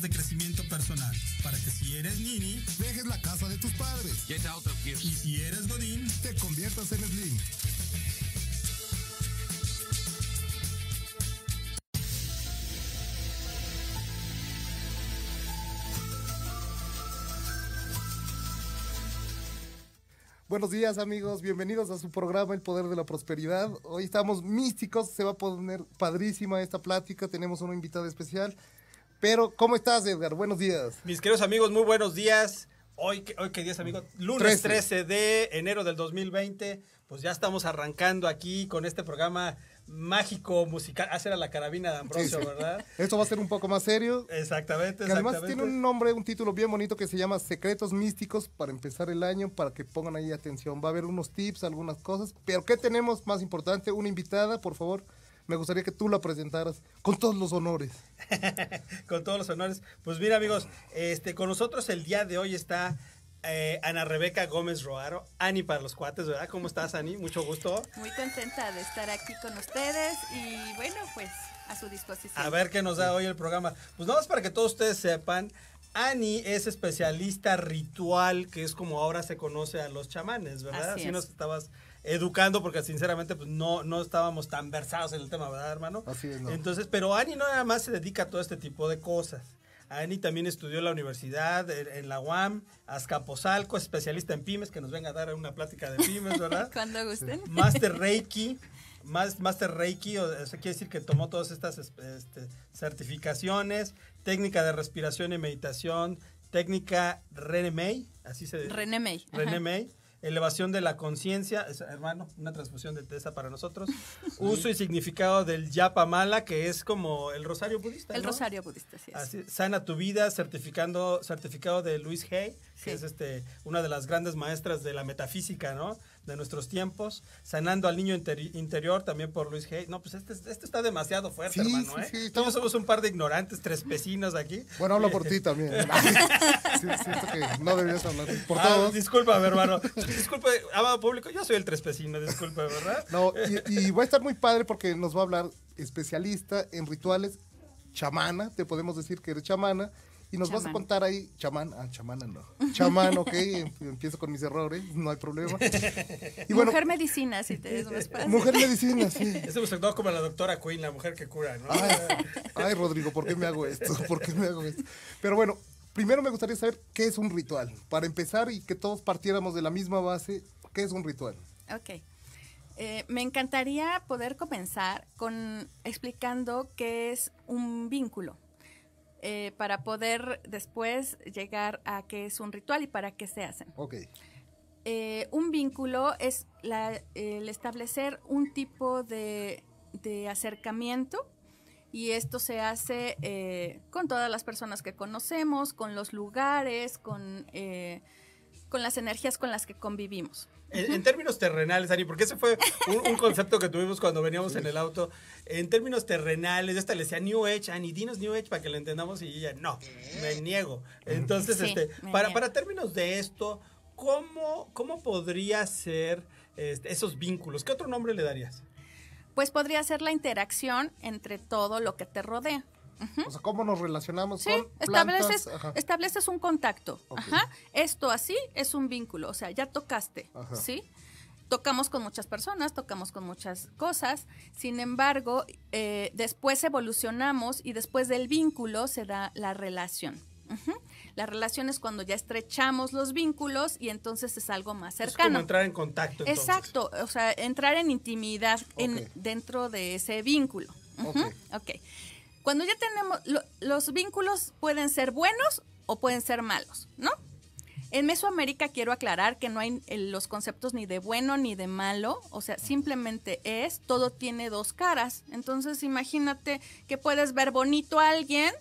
De crecimiento personal, para que si eres nini, dejes la casa de tus padres. Get out of here. Y si eres godín, te conviertas en slim. Buenos días amigos, bienvenidos a su programa El Poder de la Prosperidad. Hoy estamos místicos, se va a poner padrísima esta plática, tenemos una invitada especial. Pero, ¿cómo estás Edgar? Buenos días. Mis queridos amigos, muy buenos días. Hoy, hoy ¿qué día es amigo? Lunes 13. 13 de enero del 2020. Pues ya estamos arrancando aquí con este programa mágico musical. Hacer a la carabina de Ambrosio, sí, sí. ¿verdad? Esto va a ser un poco más serio. Exactamente, que Además tiene un nombre, un título bien bonito que se llama Secretos Místicos para empezar el año, para que pongan ahí atención. Va a haber unos tips, algunas cosas. Pero ¿qué tenemos más importante? Una invitada, por favor. Me gustaría que tú la presentaras con todos los honores. con todos los honores. Pues mira, amigos, este, con nosotros el día de hoy está eh, Ana Rebeca Gómez Roaro, Ani para los cuates, ¿verdad? ¿Cómo estás, Ani? Mucho gusto. Muy contenta de estar aquí con ustedes y bueno, pues a su disposición. A ver qué nos da hoy el programa. Pues nada más para que todos ustedes sepan, Ani es especialista ritual, que es como ahora se conoce a los chamanes, ¿verdad? Así, Así es. nos estabas educando porque sinceramente pues no, no estábamos tan versados en el tema, ¿verdad, hermano? Así es, no. Entonces, pero Ani no nada más se dedica a todo este tipo de cosas. Ani también estudió en la universidad, en, la UAM, Azcapotzalco, especialista en pymes, que nos venga a dar una plática de pymes, ¿verdad? Cuando gusten. Master Reiki, más, Master Reiki, o eso quiere decir que tomó todas estas este, certificaciones, técnica de respiración y meditación, técnica René May, así se dice. René May. René May. Elevación de la conciencia, hermano, una transfusión de esa para nosotros. Uso y significado del Yapa Mala, que es como el rosario budista. El ¿no? rosario budista, sí. Es. Así, sana tu vida, certificando, certificado de Luis Hay, que es este, una de las grandes maestras de la metafísica, ¿no? De nuestros tiempos. Sanando al niño interi interior, también por Luis Hay. No, pues este, este está demasiado fuerte, Sí, hermano, sí, ¿eh? sí, yo estamos- somos un par de ignorantes, tres vecinos aquí. Bueno, hablo por ti también. Sí, siento que no deberías hablar por Ah, todos. discúlpame, hermano. Disculpe, amado público, yo soy el trespecino, disculpe, ¿verdad? No, y, y va a estar muy padre porque nos va a hablar especialista en rituales, chamana, te podemos decir que eres chamana, y nos vas a contar ahí, chamán, ah, chamana no, chamán, ok, em- empiezo con mis errores, no hay problema. Y bueno, Mujer medicina, si te es más fácil. mujer medicina, sí. Este me no como la doctora Queen, la mujer que cura, ¿no? Ay, ay, Rodrigo, ¿por qué me hago esto? ¿Por qué me hago esto? Pero bueno, primero me gustaría saber qué es un ritual. Para empezar y que todos partiéramos de la misma base, ¿qué es un ritual? Ok. Eh, me encantaría poder comenzar con explicando qué es un vínculo. Eh, para poder después llegar a qué es un ritual y para qué se hacen. Ok, Eh, un vínculo es la- el establecer un tipo de, de acercamiento y esto se hace eh, con todas las personas que conocemos, con los lugares, con, eh, con las energías con las que convivimos. En, en términos terrenales, Ani, porque ese fue un, un concepto que tuvimos cuando veníamos en el auto. En términos terrenales, yo hasta le decía New Age, Ani, dinos New Age para que lo entendamos y ella, no, me niego. Entonces, Sí, este, para, niego. para términos de esto, ¿cómo, cómo podría ser este, esos vínculos? ¿Qué otro nombre le darías? Pues podría ser la interacción entre todo lo que te rodea. O sea, ¿cómo nos relacionamos Sí, con plantas? estableces, un contacto. Ajá. Esto así es un vínculo, o sea, ya tocaste, Ajá. ¿sí? Tocamos con muchas personas, tocamos con muchas cosas, sin embargo, eh, después evolucionamos y después del vínculo se da la relación. Ujú. La relación es cuando ya estrechamos los vínculos y entonces es algo más Es como cercano. entrar en contacto. entonces. Exacto, o sea, entrar en intimidad en, dentro de ese vínculo. Ujú, Ok. ok. Cuando ya tenemos, lo- los vínculos pueden ser buenos o pueden ser malos, ¿no? En Mesoamérica quiero aclarar que no hay los conceptos ni de bueno ni de malo, o sea, simplemente es, todo tiene dos caras. Entonces imagínate que puedes ver bonito a alguien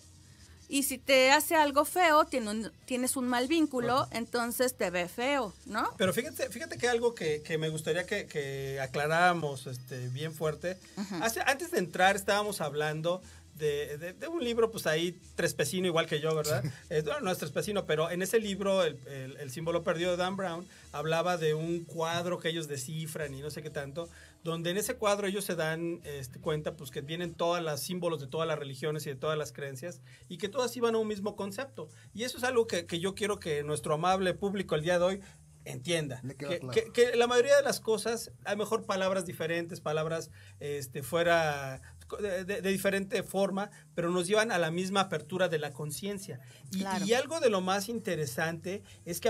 y si te hace algo feo, tiene un- tienes un mal vínculo, entonces te ve feo, ¿no? Pero fíjate, fíjate que algo que, que me gustaría que, que aclaráramos este, bien fuerte. Hace- antes de entrar estábamos hablando de, de- de un libro, pues ahí trespecino, igual que yo, ¿verdad? Eh, bueno, no es trespecino, pero en ese libro, el, el- el símbolo perdido de Dan Brown, hablaba de un cuadro que ellos descifran y no sé qué tanto, donde en ese cuadro ellos se dan este, cuenta pues que vienen todos los símbolos de todas las religiones y de todas las creencias y que todas iban a un mismo concepto. Y eso es algo que, que yo quiero que nuestro amable público el día de hoy entienda. Que, claro. que- que la mayoría de las cosas, hay mejor palabras diferentes, palabras este, fuera de, de- de diferente forma, pero nos llevan a la misma apertura de la conciencia. Y, Claro. y algo de lo más interesante es que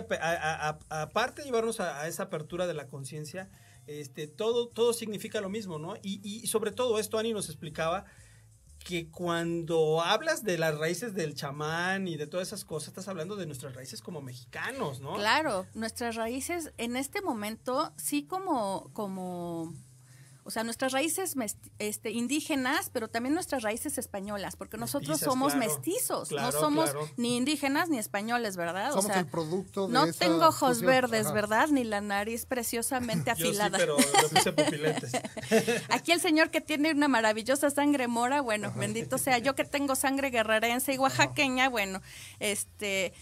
aparte de llevarnos a, a esa apertura de la conciencia, este, todo, todo significa lo mismo, ¿no? Y, y sobre todo esto, Ani nos explicaba que cuando hablas de las raíces del chamán y de todas esas cosas, estás hablando de nuestras raíces como mexicanos, ¿no? Claro, nuestras raíces en este momento sí como como o sea, nuestras raíces este, indígenas, pero también nuestras raíces españolas, porque nosotros Mestizas, somos claro. mestizos, Claro, no somos claro. ni indígenas ni españoles, ¿verdad? Somos o sea, el producto de no esa tengo ojos fusión. verdes, Ajá. ¿verdad? Ni la nariz preciosamente Yo sí, afilada. pero pupilentes. Aquí el señor que tiene una maravillosa sangre mora, bueno, bendito sea. Yo que tengo sangre guerrerense y oaxaqueña, bueno, este,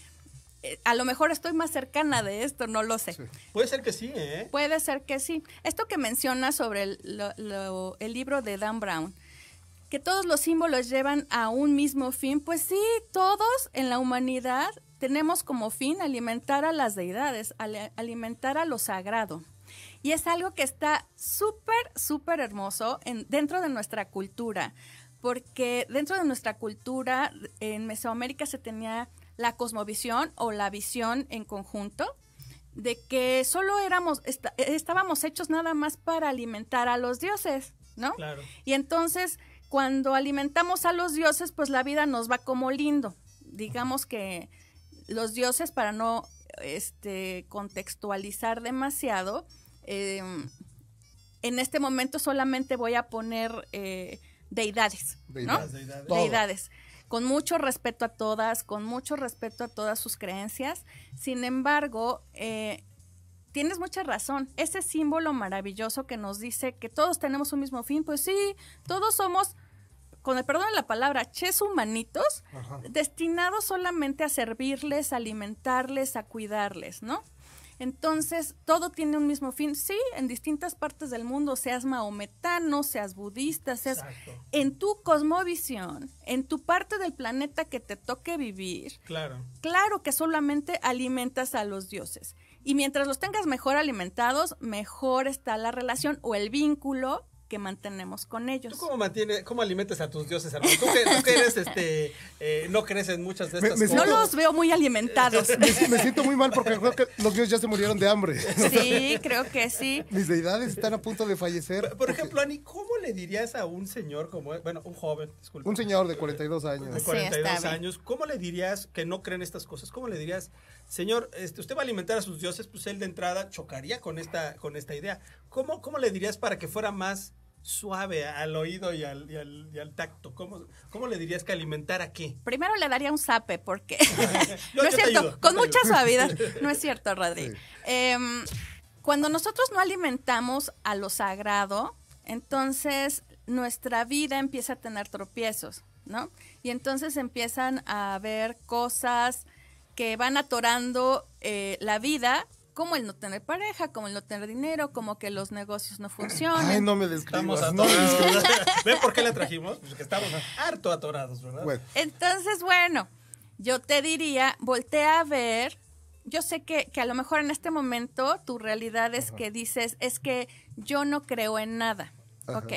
a lo mejor estoy más cercana de esto, no lo sé. Sí. Puede ser que sí, ¿eh? Puede ser que sí. Esto que menciona sobre el, lo- lo- el libro de Dan Brown, que todos los símbolos llevan a un mismo fin, pues sí, todos en la humanidad tenemos como fin alimentar a las deidades, alimentar a lo sagrado. Y es algo que está súper, súper hermoso en, dentro de nuestra cultura, porque dentro de nuestra cultura en Mesoamérica se tenía la cosmovisión o la visión en conjunto de que solo éramos, estábamos hechos nada más para alimentar a los dioses, ¿no? Claro. Y entonces, cuando alimentamos a los dioses, pues la vida nos va como lindo. Digamos que los dioses, para no este, contextualizar demasiado, eh, en este momento solamente voy a poner eh, deidades, ¿no? Deidades. Deidades. Con mucho respeto a todas, con mucho respeto a todas sus creencias. Sin embargo, eh, tienes mucha razón. Ese símbolo maravilloso que nos dice que todos tenemos un mismo fin, pues sí, todos somos, con el perdón de la palabra, ches humanitos, Ajá. destinados solamente a servirles, a alimentarles, a cuidarles, ¿no? Entonces, todo tiene un mismo fin. Sí, en distintas partes del mundo, seas maometano, seas budista, seas Exacto. en tu cosmovisión, en tu parte del planeta que te toque vivir, Claro. claro que solamente alimentas a los dioses. Y mientras los tengas mejor alimentados, mejor está la relación o el vínculo que mantenemos con ellos. ¿Tú cómo mantienes, cómo alimentas a tus dioses, hermano? Tú que, tú que eres, este, eh, no crees en muchas de estas me No cosas. los veo muy alimentados. Me, me siento muy mal porque creo que los dioses ya se murieron de hambre. Sí, creo que sí. Mis deidades están a punto de fallecer. Por- Por porque ejemplo, Ani, ¿cómo le dirías a un señor como, bueno, un joven, disculpa, Un señor de 42 de años. Sí, 42 está bien. años, ¿cómo le dirías que no creen estas cosas? ¿Cómo le dirías, señor, este, usted va a alimentar a sus dioses, pues él de entrada chocaría con esta, con esta idea? ¿Cómo, ¿Cómo le dirías para que fuera más suave al oído y al, y al, y al tacto? ¿Cómo, ¿Cómo le dirías que alimentara qué? Primero le daría un zape porque no es cierto, ayudo, con mucha ayudo. suavidad. No es cierto, Rodri. Sí. Em, cuando nosotros no alimentamos a lo sagrado, entonces nuestra vida empieza a tener tropiezos, ¿no? Y entonces empiezan a haber cosas que van atorando eh, la vida como el no tener pareja, como el no tener dinero, como que los negocios no funcionan. Ay, no me Estamos describas. me atorados. ¿Ven por qué la trajimos? Pues que estamos harto atorados, ¿verdad? Bueno, Entonces, bueno, yo te diría, voltea a ver. Yo sé que, que a lo mejor en este momento tu realidad es que dices, es que yo no creo en nada. Ajá. Ok.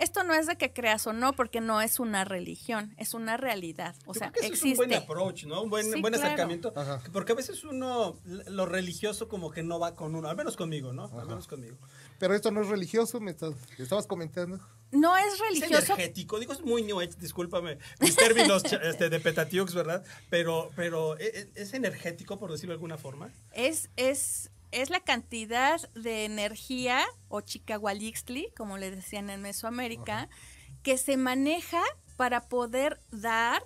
Esto no es de que creas o no, porque no es una religión, es una realidad. O Yo sea, creo que eso existe. es un buen approach, ¿no? Un buen, Sí, buen acercamiento. Porque a veces uno, lo religioso como que no va con uno, al menos conmigo, ¿no? Al menos conmigo. pero esto no es religioso, me estás, estabas comentando. No es Es religioso. energético, digo, es muy new age, discúlpame, mis términos este, de Petatiux, ¿verdad? Pero, pero ¿e- e- es, energético, por decirlo de alguna forma. es, es, es la cantidad de energía, o chicahualixtli, como le decían en Mesoamérica, que se maneja para poder dar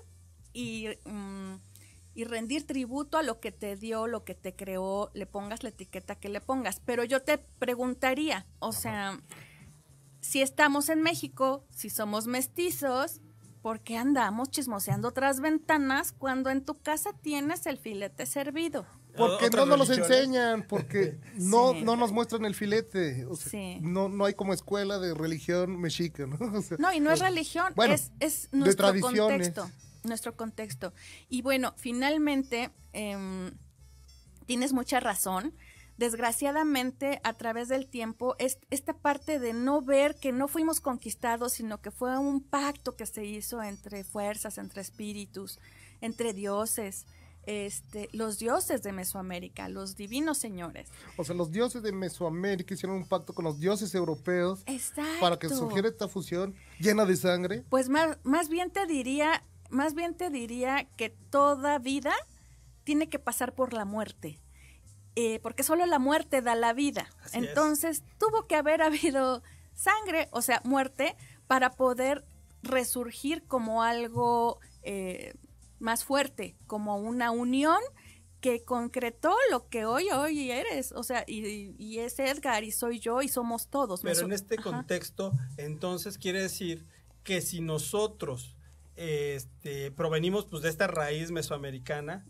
y, mm, y rendir tributo a lo que te dio, lo que te creó, le pongas la etiqueta que le pongas. Pero yo te preguntaría, o sea, si estamos en México, si somos mestizos, ¿por qué andamos chismoseando otras ventanas cuando en tu casa tienes el filete servido? Porque no nos los enseñan, porque no, Sí. no nos muestran el filete. O sea, Sí. no, no hay como escuela de religión mexica, ¿no? O sea, No, y no es religión, bueno, es, es nuestro contexto. Nuestro contexto. Y bueno, finalmente, em, tienes mucha razón. Desgraciadamente, a través del tiempo, es, esta parte de no ver que no fuimos conquistados, sino que fue un pacto que se hizo entre fuerzas, entre espíritus, entre dioses, este, los dioses de Mesoamérica, los divinos señores. O sea, los dioses de Mesoamérica hicieron un pacto con los dioses europeos Exacto. para que surgiera esta fusión llena de sangre. Pues más, más bien te diría, más bien te diría que toda vida tiene que pasar por la muerte. Eh, porque solo la muerte da la vida. Así es. Entonces, tuvo que haber habido sangre, o sea, muerte, para poder resurgir como algo eh, más fuerte, como una unión que concretó lo que hoy, hoy eres. O sea, y, y es Edgar, y soy yo, y somos todos. Pero en este Ajá. contexto, entonces quiere decir que si nosotros este, provenimos pues, de esta raíz mesoamericana,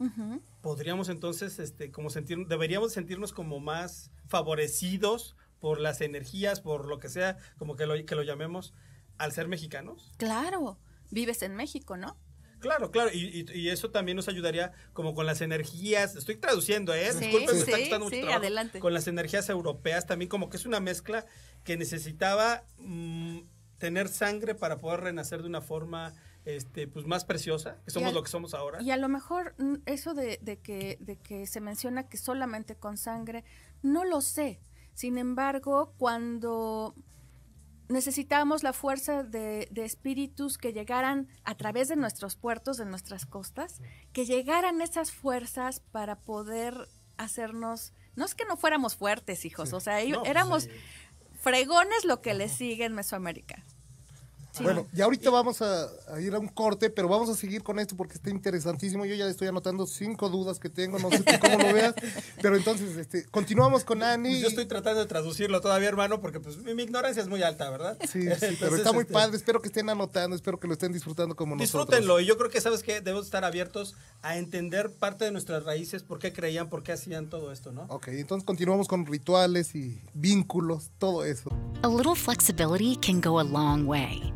podríamos entonces, este, como sentir, deberíamos sentirnos como más favorecidos por las energías, por lo que sea, como que lo, que lo llamemos, al ser mexicanos. Claro, vives en México, ¿no? Claro, claro, y, y- y eso también nos ayudaría como con las energías, estoy traduciendo, ¿eh? Sí, Disculpen, me está costando mucho sí, trabajo. adelante. Con las energías europeas también como que es una mezcla que necesitaba mm, tener sangre para poder renacer de una forma este, pues más preciosa, que somos al- lo que somos ahora. Y a lo mejor mm, eso de, de que, de que se menciona que solamente con sangre, no lo sé. Sin embargo, cuando necesitábamos la fuerza de, de espíritus que llegaran a través de nuestros puertos, de nuestras costas, que llegaran esas fuerzas para poder hacernos, no es que no fuéramos fuertes, hijos, o sea, No, pues, éramos sí. fregones lo que le sigue en Mesoamérica. Sí. Bueno, ya ahorita vamos a, a ir a un corte, pero vamos a seguir con esto porque está interesantísimo. Yo ya estoy anotando cinco dudas que tengo, no sé tú cómo lo veas. Pero entonces, este, continuamos con Ani. Pues yo estoy tratando de traducirlo todavía, hermano, porque pues mi, mi ignorancia es muy alta, ¿verdad? Sí, sí, Entonces, pero está muy este, padre. Espero que estén anotando, espero que lo estén disfrutando como nosotros. Disfrútenlo y yo creo que sabes que debemos estar abiertos a entender parte de nuestras raíces, por qué creían, por qué hacían todo esto, ¿no? Ok, entonces continuamos con rituales y vínculos, todo eso. A little flexibility can go a long way.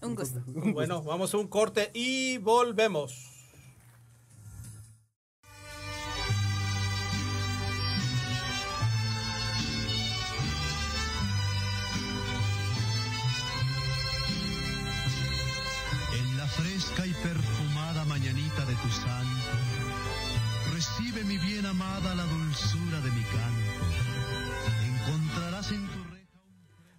Un gusto. Bueno, vamos a un corte y volvemos. En la fresca y perfumada mañanita de tu santo, recibe mi bien amada la dulzura de mi canto. Encontrarás en tu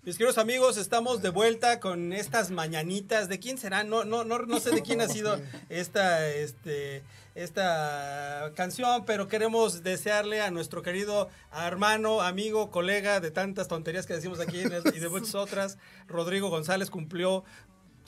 mis queridos amigos, estamos de vuelta con estas mañanitas. ¿De quién será? No, no, no, no sé de quién ha sido esta, este, esta canción, pero queremos desearle a nuestro querido hermano, amigo, colega de tantas tonterías que decimos aquí y de muchas otras, Rodrigo González cumplió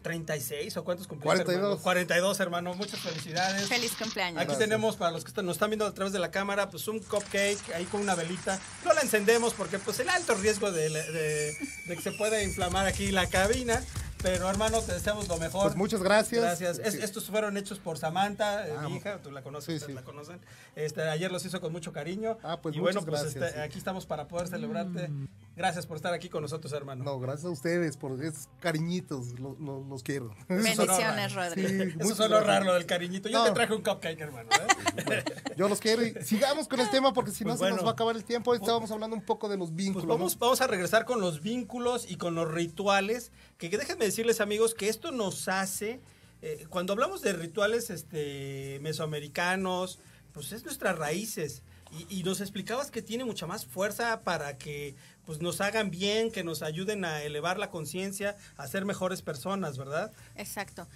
36 o cuántos cumplió? 42. hermano? 42, hermano. Muchas felicidades. Feliz cumpleaños. Aquí tenemos para los que nos están viendo a través de la cámara, pues un cupcake ahí con una velita. No la encendemos porque pues el alto riesgo de, de- de que se pueda inflamar aquí la cabina. Pero hermano, te deseamos lo mejor. Pues muchas gracias. Gracias. Es- Sí. estos fueron hechos por Samantha, eh, Ah, mi hija, tú la conoces, sí, la conocen. Este, ayer los hizo con mucho cariño. Ah, pues y bueno, muchas pues gracias, este, sí. aquí estamos para poder celebrarte. Gracias por estar aquí con nosotros, hermano. No, gracias a ustedes por esos cariñitos, lo- lo- los quiero. Bendiciones. Rodrigo. Sí, Eso sonó raro lo del cariñito. Yo No. te traje un cupcake, hermano. ¿eh? Yo los quiero y sigamos con el tema porque si no Pues se nos va a acabar el tiempo. Hoy estábamos hablando un poco de los vínculos. Pues vamos, ¿no? vamos a regresar con los vínculos y con los rituales, que, que déjenme decirles amigos que esto nos hace, eh, cuando hablamos de rituales este, mesoamericanos, pues es nuestras raíces. Y, y nos explicabas que tiene mucha más fuerza para que pues, nos hagan bien, que nos ayuden a elevar la conciencia, a ser mejores personas, ¿verdad? Exacto.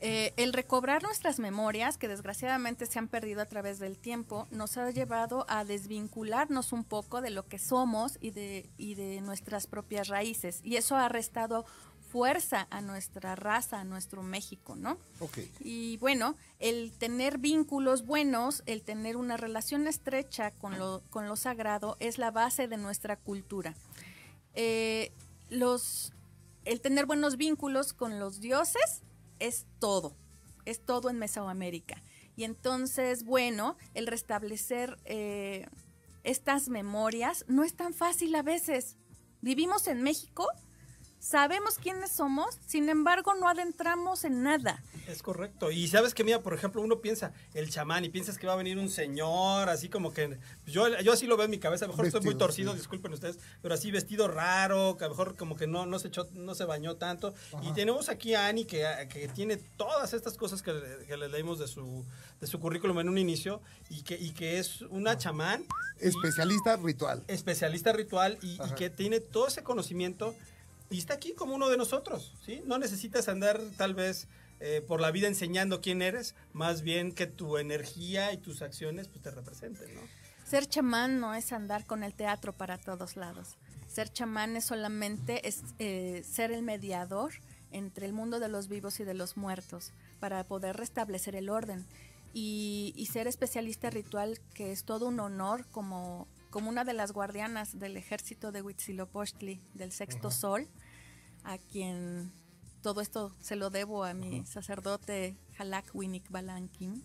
Eh, el recobrar nuestras memorias, que desgraciadamente se han perdido a través del tiempo, nos ha llevado a desvincularnos un poco de lo que somos y de, y de nuestras propias raíces. Y eso ha restado fuerza a nuestra raza, a nuestro México, ¿no? Ok. Y bueno, el tener vínculos buenos, el tener una relación estrecha con lo, con lo sagrado es la base de nuestra cultura. Eh, los, el tener buenos vínculos con los dioses es todo, es todo en Mesoamérica. Y entonces, bueno, el restablecer eh, estas memorias no es tan fácil a veces. Vivimos en México, sabemos quiénes somos, sin embargo no adentramos en nada. Es correcto. Y sabes que, mira, por ejemplo, uno piensa el chamán y piensas que va a venir un señor, así como que. Yo, yo así lo veo en mi cabeza. A lo mejor estoy muy torcido, sí. disculpen ustedes, pero así vestido raro, que a lo mejor como que no, no, se, echó, no se bañó tanto. Y tenemos aquí a Ani que, que tiene todas estas cosas que, que le leímos de su, de su currículum en un inicio y que, y que es una chamán. y- Especialista ritual. especialista ritual y, que tiene todo ese conocimiento y está aquí como uno de nosotros, ¿sí? No necesitas andar tal vez eh, por la vida enseñando quién eres, más bien que tu energía y tus acciones pues te representen, ¿no? Ser chamán no es andar con el teatro para todos lados. Ser chamán es solamente eh, ser el mediador entre el mundo de los vivos y de los muertos para poder restablecer el orden. Y ser especialista ritual, que es todo un honor como, como una de las guardianas del ejército de Huitzilopochtli, del sexto sol, a quien todo esto se lo debo a mi sacerdote Halak Winik Balankin.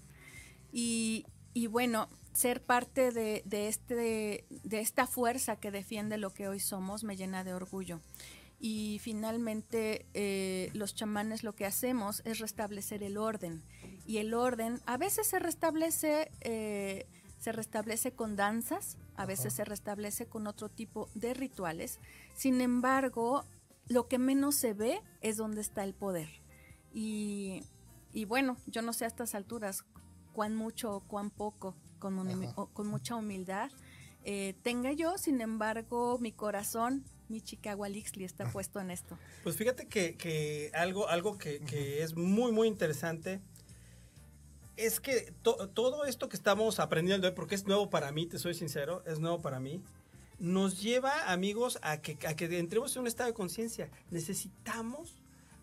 Y, y bueno, ser parte de, de este, de esta fuerza que defiende lo que hoy somos me llena de orgullo. Y finalmente, eh, los chamanes lo que hacemos es restablecer el orden. Y el orden a veces se restablece, eh, se restablece con danzas, a veces se restablece con otro tipo de rituales. Sin embargo, lo que menos se ve es donde está el poder. Y, y bueno, yo no sé a estas alturas cuán mucho o cuán poco, con, humi- o- con mucha humildad, eh, tenga yo, sin embargo, mi corazón, mi Chicagualixli está puesto en esto. Pues fíjate que, que algo, algo que, que es muy, muy interesante es que to- todo esto que estamos aprendiendo hoy, porque es nuevo para mí, te soy sincero, es nuevo para mí, nos lleva, amigos, a que, a que entremos en un estado de conciencia. Necesitamos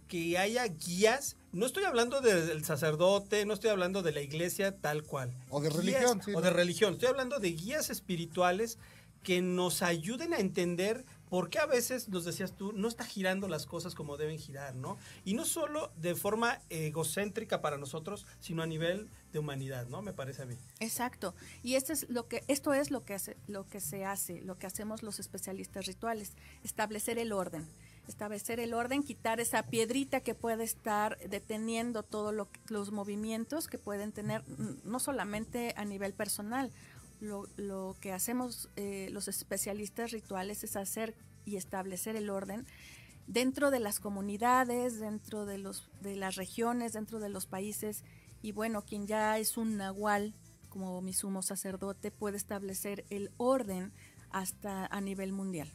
que haya guías. No estoy hablando del sacerdote, no estoy hablando de la iglesia tal cual. O de Guías- religión, sí, O ¿no? de religión. Estoy hablando de guías espirituales que nos ayuden a entender por qué a veces, nos decías tú, no está girando las cosas como deben girar, ¿no? Y no solo de forma egocéntrica para nosotros, sino a nivel de humanidad, ¿no? Me parece a mí. Exacto. Y esto es lo que esto es lo que hace, lo que se hace, lo que hacemos los especialistas rituales, establecer el orden. Establecer el orden, quitar esa piedrita que puede estar deteniendo todos los movimientos que pueden tener, no solamente a nivel personal. Lo, lo que hacemos eh, los especialistas rituales es hacer y establecer el orden dentro de las comunidades, dentro de, los, de las regiones, dentro de los países. Y bueno, quien ya es un nahual, como mi sumo sacerdote, puede establecer el orden hasta a nivel mundial.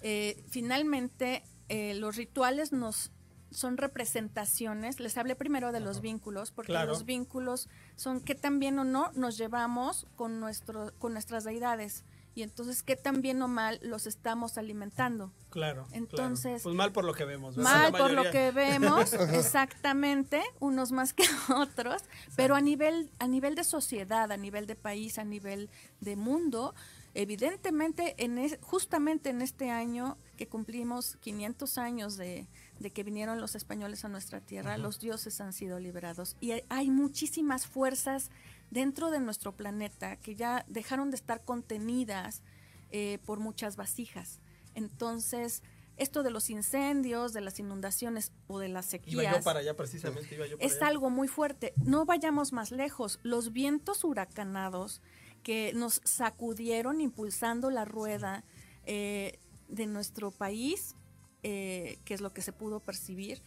Eh, finalmente, eh, los rituales nos son representaciones. Les hablé primero de los vínculos, porque los vínculos son qué tan bien o no nos llevamos con, nuestro, con nuestras deidades y entonces qué tan bien o mal los estamos alimentando. Claro. Entonces, pues mal por lo que vemos. Mal por lo que vemos, exactamente, unos más que otros, pero a nivel a nivel de sociedad, a nivel de país, a nivel de mundo, evidentemente en justamente en este año que cumplimos 500 años de, que vinieron los españoles a nuestra tierra, los dioses han sido liberados y hay muchísimas fuerzas dentro de nuestro planeta que ya dejaron de estar contenidas eh, por muchas vasijas. Entonces, esto de los incendios, de las inundaciones o de las sequías. Iba yo para allá precisamente. es algo muy fuerte. No vayamos más lejos. Los vientos huracanados que nos sacudieron impulsando la rueda eh, de nuestro país, eh, que es lo que se pudo percibir,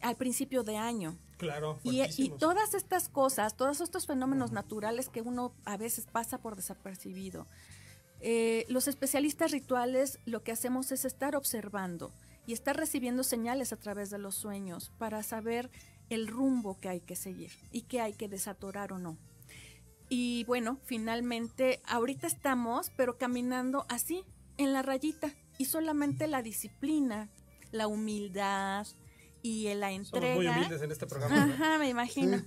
al principio de año. Claro. Y, y, todas estas cosas, todos estos fenómenos naturales que uno a veces pasa por desapercibido, eh, los especialistas rituales lo que hacemos es estar observando y estar recibiendo señales a través de los sueños para saber el rumbo que hay que seguir y que hay que desatorar o no. Y bueno, finalmente, ahorita estamos, pero caminando así, en la rayita, y solamente la disciplina, la humildad, y la entrega. Somos muy humildes en este programa. Ajá, me imagino.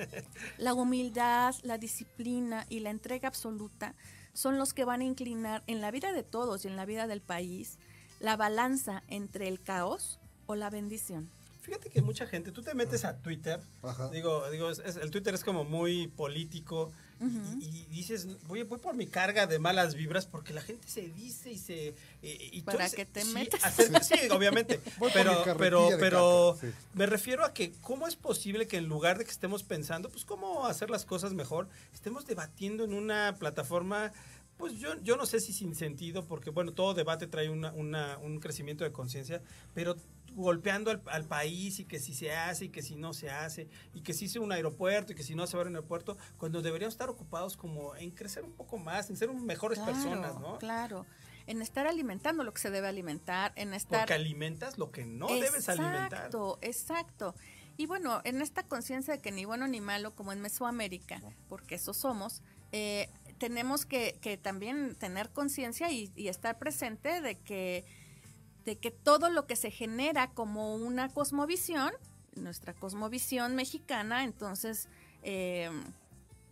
la humildad, la disciplina y la entrega absoluta son los que van a inclinar en la vida de todos y en la vida del país la balanza entre el caos o la bendición. Fíjate que mucha gente, tú te metes a Twitter, digo, digo, el Twitter es como muy político, y, dices, voy, voy por mi carga de malas vibras porque la gente se dice y se... Y, Para que te metas. sí, obviamente. pero pero, pero me refiero a que cómo es posible que en lugar de que estemos pensando, pues cómo hacer las cosas mejor, estemos debatiendo en una plataforma pues yo, yo no sé si sin sentido, porque bueno, todo debate trae una, una, un crecimiento de conciencia, pero golpeando al, país y que si se hace y que si no se hace y que si se un aeropuerto y que si no se va a un aeropuerto, cuando deberíamos estar ocupados como en crecer un poco más, en ser mejores personas, ¿no? Claro, en estar alimentando lo que se debe alimentar, en estar... Porque alimentas lo que no debes alimentar. Exacto, exacto. Y bueno, en esta conciencia de que ni bueno ni malo, como en Mesoamérica, porque eso somos, eh, tenemos que, que, también tener conciencia y, y estar presente de que de que todo lo que se genera como una cosmovisión, nuestra cosmovisión mexicana, entonces eh,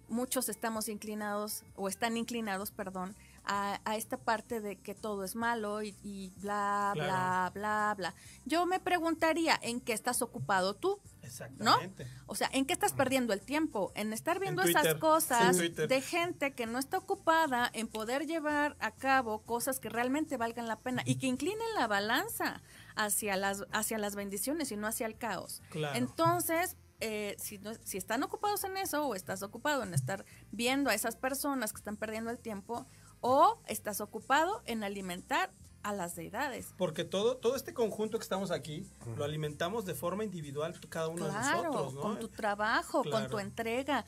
muchos estamos inclinados o están inclinados, perdón, a, esta parte de que todo es malo y, bla, bla, bla, bla. Yo me preguntaría, ¿en qué estás ocupado tú? Exactamente. ¿No? O sea, ¿en qué estás perdiendo el tiempo? En estar viendo esas cosas de gente que no está ocupada en poder llevar a cabo cosas que realmente valgan la pena y que inclinen la balanza hacia las, hacia las bendiciones y no hacia el caos. Entonces, eh, si, si están ocupados en eso o estás ocupado en estar viendo a esas personas que están perdiendo el tiempo, o estás ocupado en alimentar a las deidades. Porque todo, todo este conjunto que estamos aquí lo alimentamos de forma individual cada uno de nosotros, ¿no? Con tu trabajo, con tu entrega,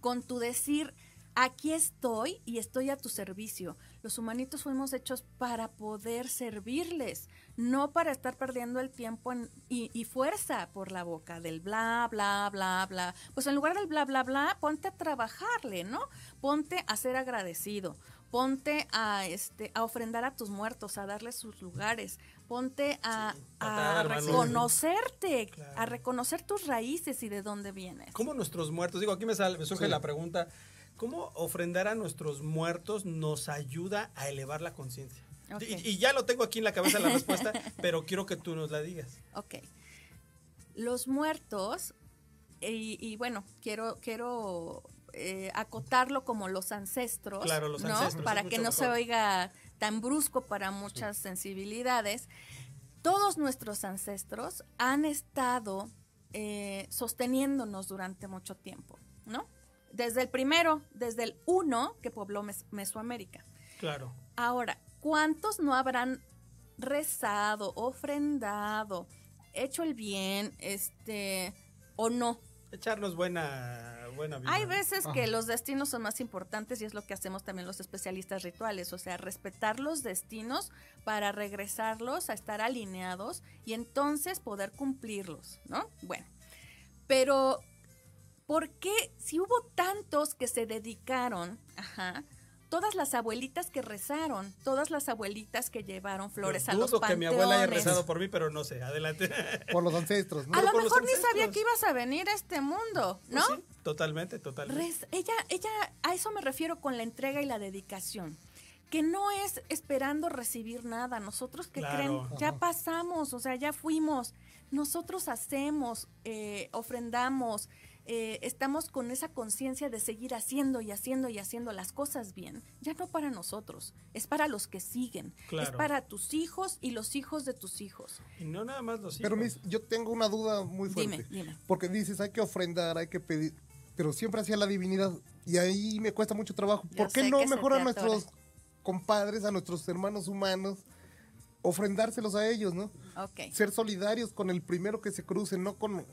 con tu decir, aquí estoy y estoy a tu servicio. Los humanitos fuimos hechos para poder servirles, no para estar perdiendo el tiempo y, y, fuerza por la boca del bla, bla, bla, bla. Pues en lugar del bla, bla, bla, ponte a trabajarle, ¿no? Ponte a ser agradecido ponte a este a ofrendar a tus muertos, a darles sus lugares, ponte a, reconocerte, a reconocer tus raíces y de dónde vienes. ¿Cómo nuestros muertos? Digo, aquí me, sale, me surge la pregunta, ¿cómo ofrendar a nuestros muertos nos ayuda a elevar la conciencia? Y, ya lo tengo aquí en la cabeza la respuesta, pero quiero que tú nos la digas. Ok. Los muertos, y, y bueno, quiero, quiero eh, acotarlo como los ancestros, para que no se oiga tan brusco para muchas sensibilidades. Todos nuestros ancestros han estado eh, sosteniéndonos durante mucho tiempo, ¿no? Desde el primero, desde el uno que pobló Mesoamérica. Claro. Ahora, ¿cuántos no habrán rezado, ofrendado, hecho el bien, este, o no. Echarnos buena, buena vida. Hay veces que los destinos son más importantes y es lo que hacemos también los especialistas rituales, o sea, respetar los destinos para regresarlos a estar alineados y entonces poder cumplirlos, ¿no? Bueno, pero ¿por qué si hubo tantos que se dedicaron, ajá, todas las abuelitas que rezaron, todas las abuelitas que llevaron flores a los Dudo panteones. que mi abuela haya rezado por mí, pero no sé. Adelante. Por los ancestros, ¿no? A lo por mejor ni sabía que ibas a venir a este mundo, ¿no? Pues sí, totalmente, totalmente. Rez- ella, ella, a eso me refiero con la entrega y la dedicación. Que no es esperando recibir nada. Nosotros que Claro. creen, ya pasamos, o sea, ya fuimos. Nosotros hacemos, eh, ofrendamos, eh, estamos con esa conciencia de seguir haciendo y haciendo y haciendo las cosas bien. Ya no para nosotros, es para los que siguen. Es para tus hijos y los hijos de tus hijos. Y no nada más los hijos. Pero mis, yo tengo una duda muy fuerte. Dime, dime. Porque dices, hay que ofrendar, hay que pedir, pero siempre hacia la divinidad. Y ahí me cuesta mucho trabajo. Yo ¿Por qué no que se mejor a nuestros compadres, a nuestros hermanos humanos, ofrendárselos a ellos, ¿no? Ok. Ser solidarios con el primero que se cruce, no con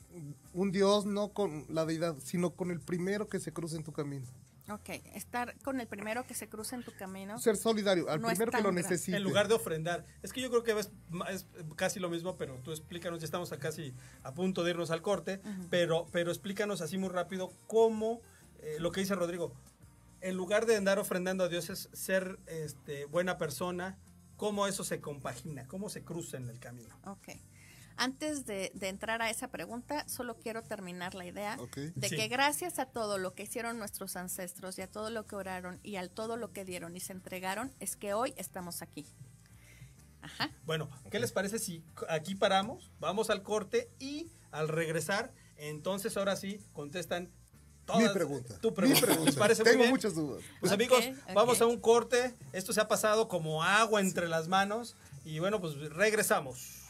un Dios, no con la deidad, sino con el primero que se cruce en tu camino. Ok, estar con el primero que se cruza en tu camino. Ser solidario, al No es primero que tan lo grave. necesite. En lugar de ofrendar. Es que yo creo que es, es casi lo mismo, pero tú explícanos, ya estamos a casi a punto de irnos al corte, pero, pero explícanos así muy rápido cómo, eh, lo que dice Rodrigo, en lugar de andar ofrendando a Dios es ser este, buena persona, cómo eso se compagina, cómo se cruza en el camino. Ok. Antes de, de entrar a esa pregunta, solo quiero terminar la idea de Sí. que gracias a todo lo que hicieron nuestros ancestros y a todo lo que oraron y a todo lo que dieron y se entregaron, es que hoy estamos aquí. Ajá. Bueno, ¿qué les parece si aquí paramos, vamos al corte y al regresar, entonces ahora sí contestan todas Mi pregunta. Tu Mi pregunta. pregunta. ¿Les parece muy Tengo bien? muchas dudas. Pues amigos, ok. vamos a un corte. Esto se ha pasado como agua entre las manos. Y bueno, pues regresamos.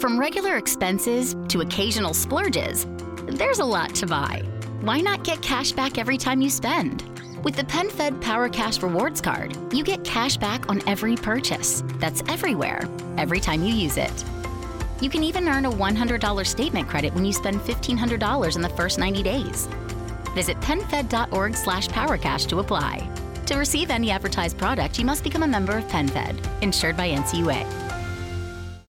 From regular expenses to occasional splurges, there's a lot to buy. Why not get cash back every time you spend? With the PenFed Power Cash Rewards Card, you get cash back on every purchase. That's everywhere, every time you use it. You can even earn a $100 statement credit when you spend $1,500 in the first 90 days. Visit penfed.org slash powercash to apply. To receive any advertised product, you must become a member of PenFed, insured by NCUA.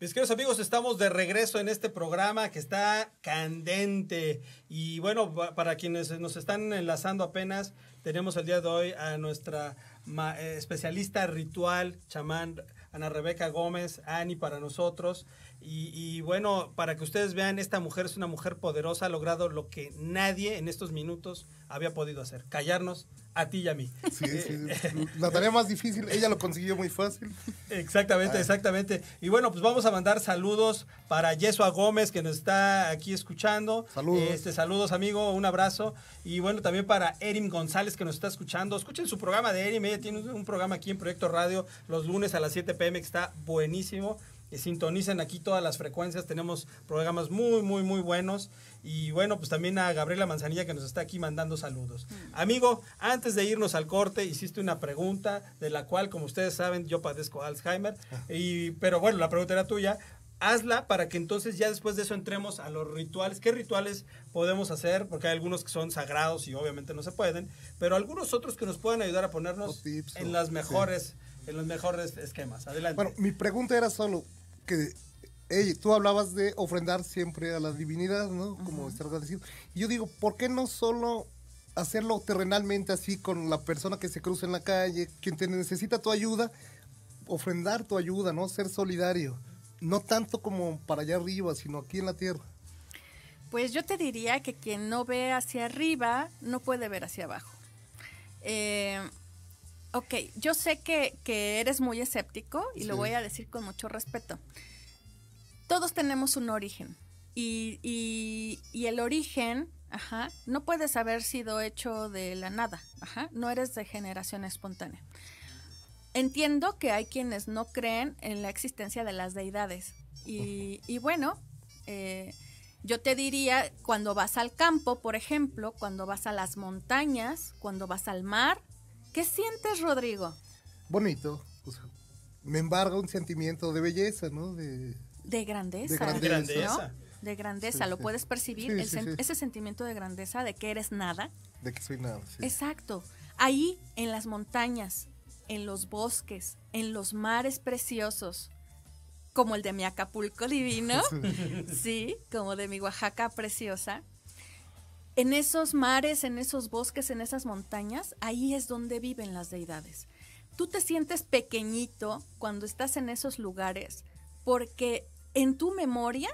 Mis queridos amigos, estamos de regreso en este programa que está candente. Y bueno, pa- para quienes nos están enlazando apenas, tenemos el día de hoy a nuestra eh, especialista ritual, chamán Ana Rebeca Gómez, Ani para nosotros. Y, y bueno, para que ustedes vean, esta mujer es una mujer poderosa, ha logrado lo que nadie en estos minutos había podido hacer, callarnos a ti y a mí. Sí, sí. La tarea más difícil, ella lo consiguió muy fácil. Exactamente, exactamente. Y bueno, pues vamos a mandar saludos para Yesua Gómez, que nos está aquí escuchando. Saludos. Este, saludos, amigo, un abrazo. Y bueno, también para Erin González, que nos está escuchando. Escuchen su programa de Erin, ella tiene un, un programa aquí en Proyecto Radio los lunes a las 7 pm, que está buenísimo. Eh, Sintonicen aquí todas las frecuencias, tenemos programas muy, muy, muy buenos. Y bueno, pues también a Gabriela Manzanilla que nos está aquí mandando saludos. Amigo, antes de irnos al corte, hiciste una pregunta de la cual, como ustedes saben, yo padezco Alzheimer. Y, pero bueno, la pregunta era tuya. Hazla para que entonces ya después de eso entremos a los rituales. ¿Qué rituales podemos hacer? Porque hay algunos que son sagrados y obviamente no se pueden, pero algunos otros que nos pueden ayudar a ponernos tips, en las sí. mejores, en los mejores esquemas. Adelante. Bueno, mi pregunta era solo que tú hablabas de ofrendar siempre a la divinidad, ¿no? Como estar agradecido. Y yo digo, ¿por qué no solo hacerlo terrenalmente así con la persona que se cruza en la calle, quien te necesita tu ayuda? ofrendar tu ayuda, ¿no? Ser solidario. No tanto como para allá arriba, sino aquí en la tierra. Pues yo te diría que quien no ve hacia arriba no puede ver hacia abajo. Eh, ok, yo sé que, que eres muy escéptico y lo voy a decir con mucho respeto. Todos tenemos un origen y, y- y el origen, ajá, no puedes haber sido hecho de la nada, ajá, no eres de generación espontánea. Entiendo que hay quienes no creen en la existencia de las deidades y, y bueno, eh, yo te diría, cuando vas al campo, por ejemplo, cuando vas a las montañas, cuando vas al mar, ¿qué sientes, Rodrigo? Bonito. sea, me embarga un sentimiento de belleza, ¿no? De, De grandeza. De grandeza. Grandeza. ¿no? De grandeza, Sí, lo sí. puedes percibir, Sí, el sí, sen- sí. ese sentimiento de grandeza, de que eres nada. de que soy nada. sí. Exacto. Ahí, en las montañas, en los bosques, en los mares preciosos, como el de mi Acapulco divino, sí, como de mi Oaxaca preciosa. En esos mares, en esos bosques, en esas montañas, ahí es donde viven las deidades. Tú te sientes pequeñito cuando estás en esos lugares porque en tu memoria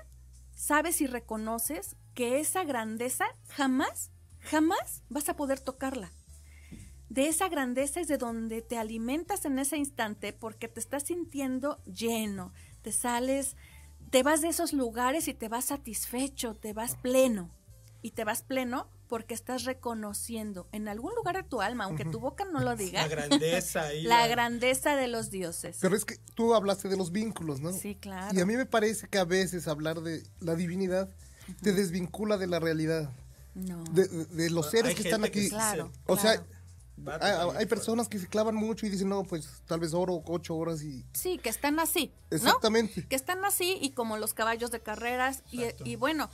sabes y reconoces que esa grandeza jamás, jamás vas a poder tocarla. De esa grandeza es de donde te alimentas en ese instante porque te estás sintiendo lleno, te sales, te vas de esos lugares y te vas satisfecho, te vas pleno. Y te vas pleno porque estás reconociendo en algún lugar de tu alma, aunque tu boca no lo diga, La grandeza la grandeza de los dioses. Pero es que tú hablaste de los vínculos, ¿no? Sí, claro. Y a mí me parece que a veces hablar de la divinidad te desvincula de la realidad, No. de, de- de los seres Hay que están que aquí. sí se- Claro. O sea, claro. Hay, personas que se clavan mucho y dicen, no, pues tal vez oro ocho horas y... Sí, que están así. ¿no? Exactamente. Que están así y como los caballos de carreras. Y, y bueno,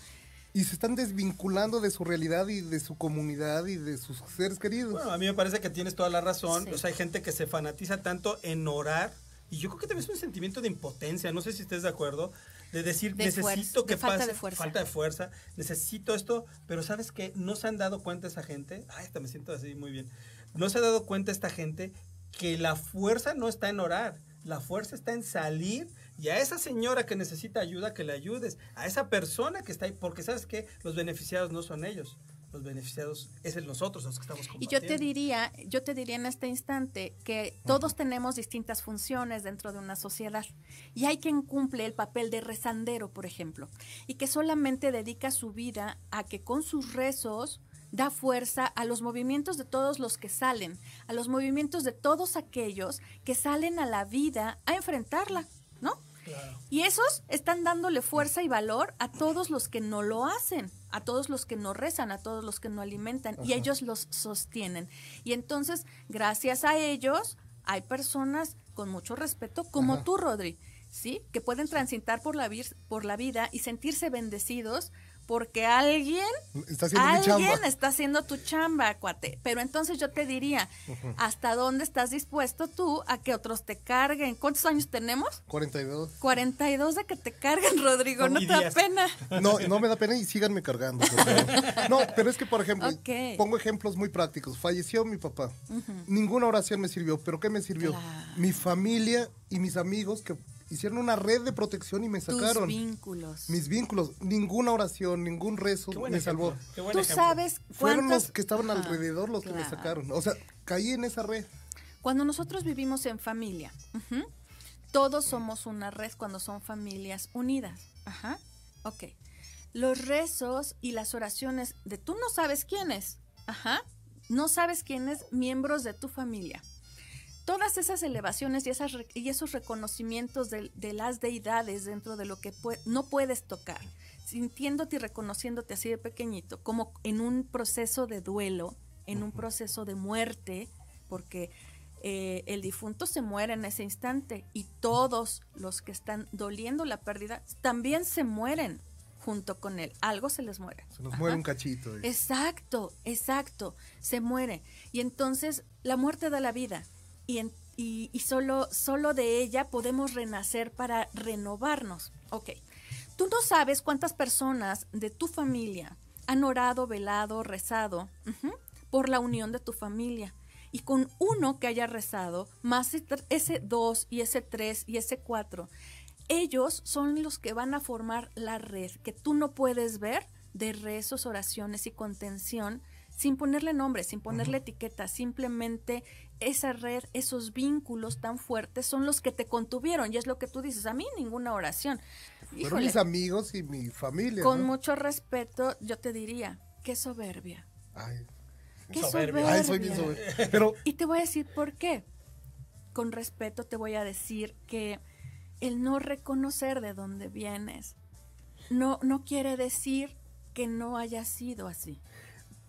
Y se están desvinculando de su realidad y de su comunidad y de sus seres queridos. Bueno, a mí me parece que tienes toda la razón. Sí. O sea, hay gente que se fanatiza tanto en orar. Y yo creo que también es un sentimiento de impotencia. No sé si estés de acuerdo. De decir, De necesito fuerza, que de falta pase. de fuerza. Falta de fuerza. Necesito esto. Pero ¿sabes qué? No se han dado cuenta esa gente. Ay, hasta me siento así muy bien. No se ha dado cuenta esta gente que la fuerza no está en orar. La fuerza está en salir y a esa señora que necesita ayuda que le ayudes, a esa persona que está ahí, porque sabes que los beneficiados no son ellos, los beneficiados es el nosotros los que estamos y yo te diría, yo te diría en este instante que todos tenemos distintas funciones dentro de una sociedad. Y hay quien cumple el papel de rezandero, por ejemplo, y que solamente dedica su vida a que con sus rezos da fuerza a los movimientos de todos los que salen, a los movimientos de todos aquellos que salen a la vida a enfrentarla, Y esos están dándole fuerza y valor a todos los que no lo hacen, a todos los que no rezan, a todos los que no alimentan, y ellos los sostienen. Y entonces, gracias a ellos, hay personas con mucho respeto, como Ajá. tú, Rodri, ¿sí? Que pueden transitar por la, por la vida y sentirse bendecidos porque alguien Está haciendo Alguien está haciendo tu chamba, cuate. Pero entonces yo te diría, ¿hasta dónde estás dispuesto tú a que otros te carguen? ¿Cuántos años tenemos? 42. 42 de que te carguen, Rodrigo, no te da pena. No, no me da pena y síganme cargando. No, pero es que, por ejemplo, pongo ejemplos muy prácticos. Falleció mi papá. Ninguna oración me sirvió, pero ¿qué me sirvió? Claro. Mi familia y mis amigos que hicieron una red de protección y me Tus sacaron. vínculos. Mis vínculos, ninguna oración, ningún rezo me ejemplo, salvó. qué buen Tú ejemplo. sabes Fueron cuántas- los que estaban Ajá, alrededor los que me sacaron. O sea, caí en esa red. Cuando nosotros vivimos en familia, todos somos una red cuando son familias unidas. Ajá. Ok. Los rezos y las oraciones de tú no sabes quiénes. Ajá. No sabes quiénes, miembros de tu familia. Todas esas elevaciones y, esas, re- y esos reconocimientos de, de las deidades dentro de lo que no puedes tocar, sintiéndote y reconociéndote así de pequeñito, como en un proceso de duelo, en un proceso de muerte, porque eh, el difunto se muere en ese instante y todos los que están doliendo la pérdida también se mueren junto con él. Algo se les muere. Se nos Ajá. muere un cachito. Exacto, exacto. Se muere. Y entonces la muerte da la vida. Y, en- y, y solo, solo de ella podemos renacer para renovarnos. Ok. Tú no sabes cuántas personas de tu familia han orado, velado, rezado por la unión de tu familia. Y con uno que haya rezado, más ese dos y ese tres y ese cuatro, ellos son los que van a formar la red que tú no puedes ver de rezos, oraciones y contención sin ponerle nombre, sin ponerle etiqueta, simplemente esa red, esos vínculos tan fuertes son los que te contuvieron y es lo que tú dices, a mí ninguna oración. Fueron mis amigos y mi familia. Con mucho respeto, yo te diría, qué soberbia. Ay, qué soberbia. Ay, soy bien soberbia. Pero, y te voy a decir por qué. Con respeto te voy a decir que el no reconocer de dónde vienes no, no quiere decir que no haya sido así.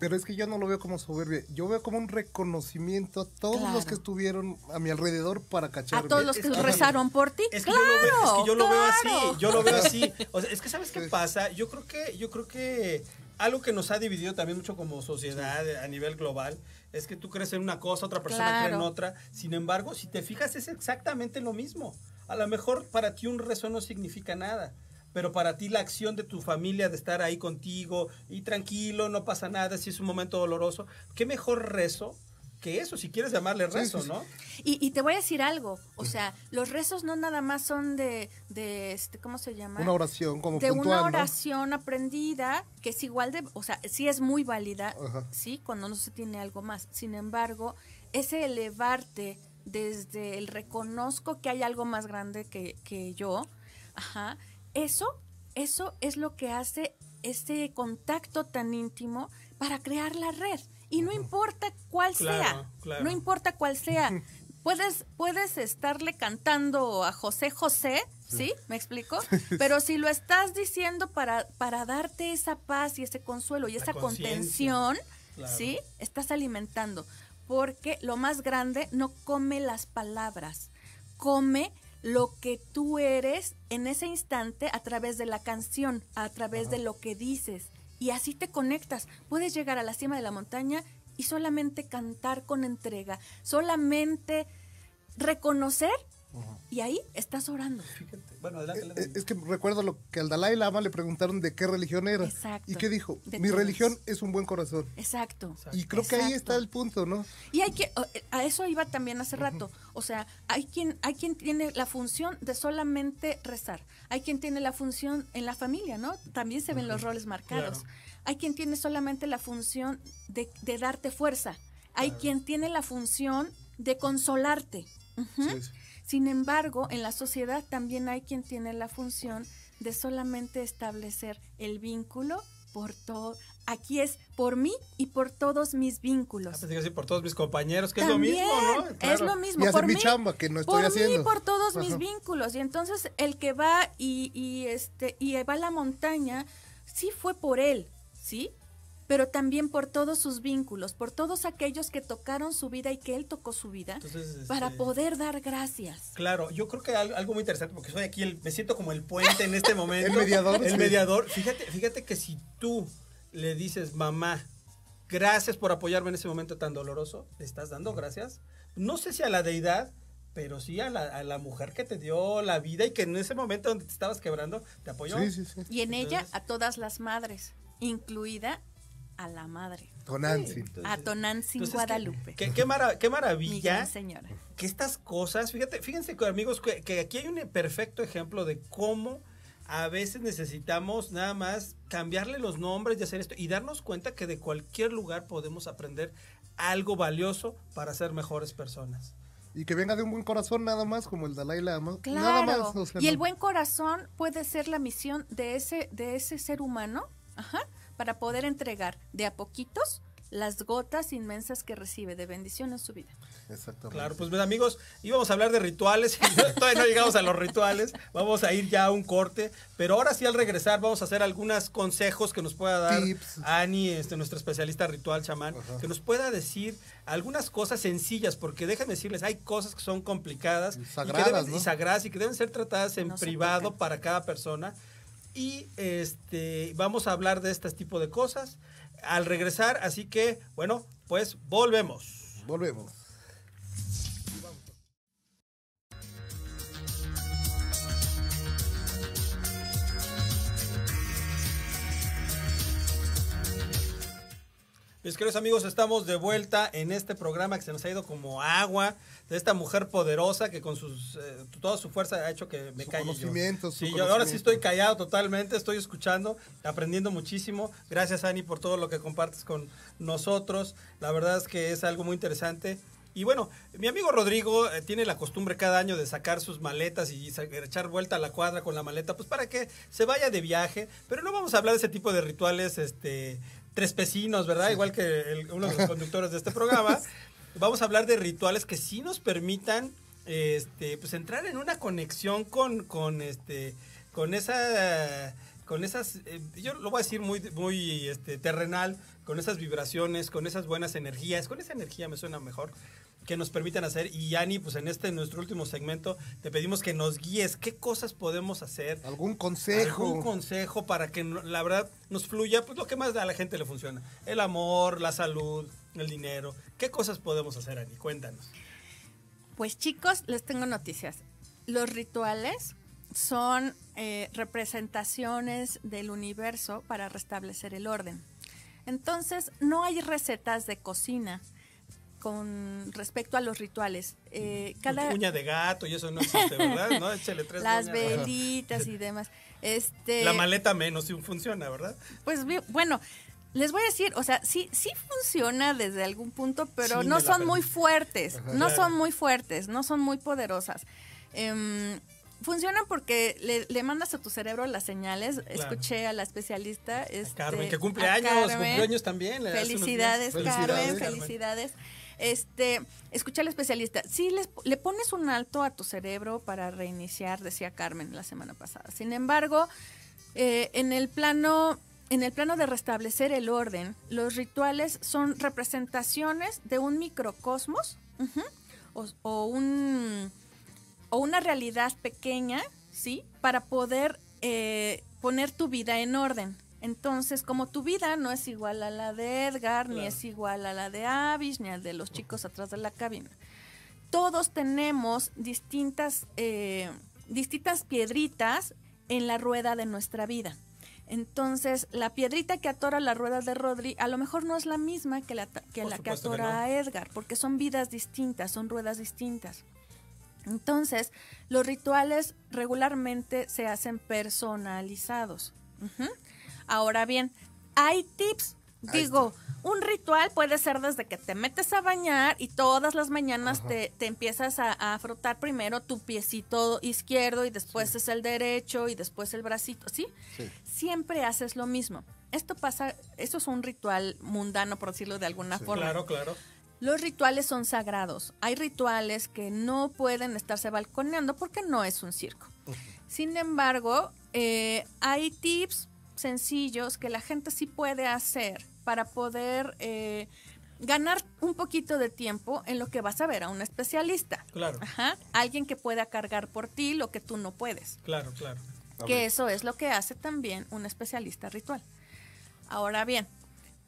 Pero es que yo no lo veo como soberbia, yo veo como un reconocimiento a todos los que estuvieron a mi alrededor para cacharme. A todos los que, rezaron por ti. Es que, yo, lo veo, es que yo lo veo así, yo lo veo así. O sea, es que sabes qué pasa, yo creo que, yo creo que algo que nos ha dividido también mucho como sociedad a nivel global es que tú crees en una cosa, otra persona cree en otra. Sin embargo, si te fijas es exactamente lo mismo. A lo mejor para ti un rezo no significa nada pero para ti la acción de tu familia de estar ahí contigo y tranquilo, no pasa nada, si es un momento doloroso, qué mejor rezo que eso, si quieres llamarle rezo, ¿no? Y, te voy a decir algo, o sea, los rezos no nada más son de, de este, ¿cómo se llama? Una oración como De una oración aprendida, que es igual de, o sea, sí es muy válida, sí, cuando no se tiene algo más. Sin embargo, ese elevarte desde el reconozco que hay algo más grande que, que yo, ajá, eso, eso es lo que hace ese contacto tan íntimo para crear la red. Y no importa cuál sea, no importa cuál sea. Puedes, puedes estarle cantando a José José, ¿sí? ¿Me explico? Pero si lo estás diciendo para, para darte esa paz y ese consuelo y esa contención, ¿sí? Estás alimentando. Porque lo más grande no come las palabras, come lo que tú eres en ese instante a través de la canción, a través de lo que dices. Y así te conectas. Puedes llegar a la cima de la montaña y solamente cantar con entrega, solamente reconocer y ahí estás orando. Bueno, adelante, eh, eh, Es que recuerdo lo que al Dalai Lama le preguntaron de qué religión era. Exacto. ¿Y qué dijo? Mi religión es un buen corazón. Exacto. Y creo que ahí está el punto, ¿no? Y hay que, a eso iba también hace rato. O sea, hay quien, hay quien tiene la función de solamente rezar. Hay quien tiene la función en la familia, ¿no? También se ven los roles marcados. Hay quien tiene solamente la función de, darte fuerza. Hay quien tiene la función de consolarte. Sin embargo, en la sociedad también hay quien tiene la función de solamente establecer el vínculo por todo. Aquí es por mí y por todos mis vínculos. Ah, pues por todos mis compañeros, que es lo mismo, ¿no? Es lo mismo. Y por mi chamba que no estoy por haciendo. Mí, por todos mis vínculos. Y entonces el que va y, y, este y va a la montaña, sí fue por él, ¿sí? Pero también por todos sus vínculos, por todos aquellos que tocaron su vida y que él tocó su vida, para este, poder dar gracias. Claro, yo creo que algo muy interesante, porque soy aquí, el, me siento como el puente en este momento. el mediador. El mediador. Fíjate, fíjate que si tú le dices, mamá, gracias por apoyarme en ese momento tan doloroso, le estás dando gracias. No sé si a la deidad, pero sí a la, mujer que te dio la vida y que en ese momento donde te estabas quebrando te apoyó. Sí, sí, sí. Y en ella a todas las madres, incluida a la madre. Tonantzin. a Tonantzin, Guadalupe. Qué, qué, maravilla. señora. Que estas cosas, fíjate, fíjense amigos, que, aquí hay un perfecto ejemplo de cómo a veces necesitamos nada más cambiarle los nombres y hacer esto y darnos cuenta que de cualquier lugar podemos aprender algo valioso para ser mejores personas. Y que venga de un buen corazón nada más, como el Dalai Lama. Claro. Nada más. y el buen corazón puede ser la misión de ese, de ese ser humano. Ajá para poder entregar de a poquitos las gotas inmensas que recibe de bendición en su vida. Exactamente. Claro, pues mis amigos, íbamos a hablar de rituales, todavía no llegamos a los rituales, vamos a ir ya a un corte, pero ahora sí al regresar vamos a hacer algunos consejos que nos pueda dar Ani, este, nuestra especialista ritual chamán, que nos pueda decir algunas cosas sencillas, porque déjenme decirles, hay cosas que son complicadas y, sagradas, y, sagradas y que deben ser tratadas en privado para cada persona y este vamos a hablar de este tipo de cosas al regresar, así que bueno, pues volvemos. Volvemos. Mis queridos amigos, estamos de vuelta en este programa que se nos ha ido como agua de esta mujer poderosa que con sus eh, toda su fuerza ha hecho que me Su calle yo. conocimiento, su Sí, yo ahora sí conocimiento. estoy callado totalmente, estoy escuchando, aprendiendo muchísimo. Gracias Ani por todo lo que compartes con nosotros. La verdad es que es algo muy interesante. Y bueno, mi amigo Rodrigo eh, tiene la costumbre cada año de sacar sus maletas y echar vuelta a la cuadra con la maleta, pues para que se vaya de viaje. Pero no vamos a hablar de ese tipo de rituales, este, tres pesinos, ¿verdad? Igual que el- uno de los conductores de este programa. Vamos a hablar de rituales que sí nos permitan, este, pues entrar en una conexión con, con este, con esa con esas, eh, yo lo voy a decir muy, muy este, terrenal, con esas vibraciones, con esas buenas energías, con esa energía me suena mejor, que nos permitan hacer. Y Yani, pues en este nuestro último segmento, te pedimos que nos guíes qué cosas podemos hacer. ¿Algún consejo? Algún consejo para que la verdad nos fluya, pues lo que más a la gente le funciona. El amor, la salud, el dinero. ¿Qué cosas podemos hacer, Ani? Cuéntanos. Pues chicos, les tengo noticias. Los rituales son eh, representaciones del universo para restablecer el orden. Entonces, no hay recetas de cocina con respecto a los rituales. Eh, cada, Uña de gato y eso no existe, ¿verdad? ¿No? Échale tres las uñas velitas y demás. Este, La maleta menos sí funciona, ¿verdad? Pues bueno, les voy a decir, o sea, sí, sí funciona desde algún punto, pero Sí, no son muy fuertes, no Claro. son muy fuertes, no son muy poderosas. Em, funcionan porque le, le mandas a tu cerebro las señales. Escuché a la especialista. Este, Carmen, que a cumple años, cumplió años también. Felicidades. Carmen, Felicidades. felicidades. Este, escuché al especialista. Sí, les, le pones un alto a tu cerebro para reiniciar, decía Carmen la semana pasada. Sin embargo, eh, en el plano en el plano de restablecer el orden, los rituales son representaciones de un microcosmos o un o una realidad pequeña, ¿sí? Para poder eh, poner tu vida en orden. Entonces, como tu vida no es igual a la de Edgar, ni es igual a la de Avis, ni a la de los chicos atrás de la cabina, todos tenemos distintas, eh, distintas piedritas en la rueda de nuestra vida. Entonces, la piedrita que atora la rueda de Rodri a lo mejor no es la misma que la, que, Por la que supuesto que atora no. a Edgar, porque son vidas distintas, son ruedas distintas. Entonces, los rituales regularmente se hacen personalizados. Ahora bien, hay tips. Digo, un ritual puede ser desde que te metes a bañar y todas las mañanas te, te empiezas a, a frotar primero tu piecito izquierdo y después es el derecho y después el bracito, ¿sí? Sí. Siempre haces lo mismo. Esto pasa, esto es un ritual mundano, por decirlo de alguna forma. Claro, claro. Los rituales son sagrados. Hay rituales que no pueden estarse balconeando porque no es un circo. Sin embargo, eh, hay tips sencillos que la gente sí puede hacer para poder eh, ganar un poquito de tiempo en lo que vas a ver a un especialista. Claro, Ajá. Alguien que pueda cargar por ti lo que tú no puedes. claro, claro. Que eso es lo que hace también un especialista ritual. Ahora bien,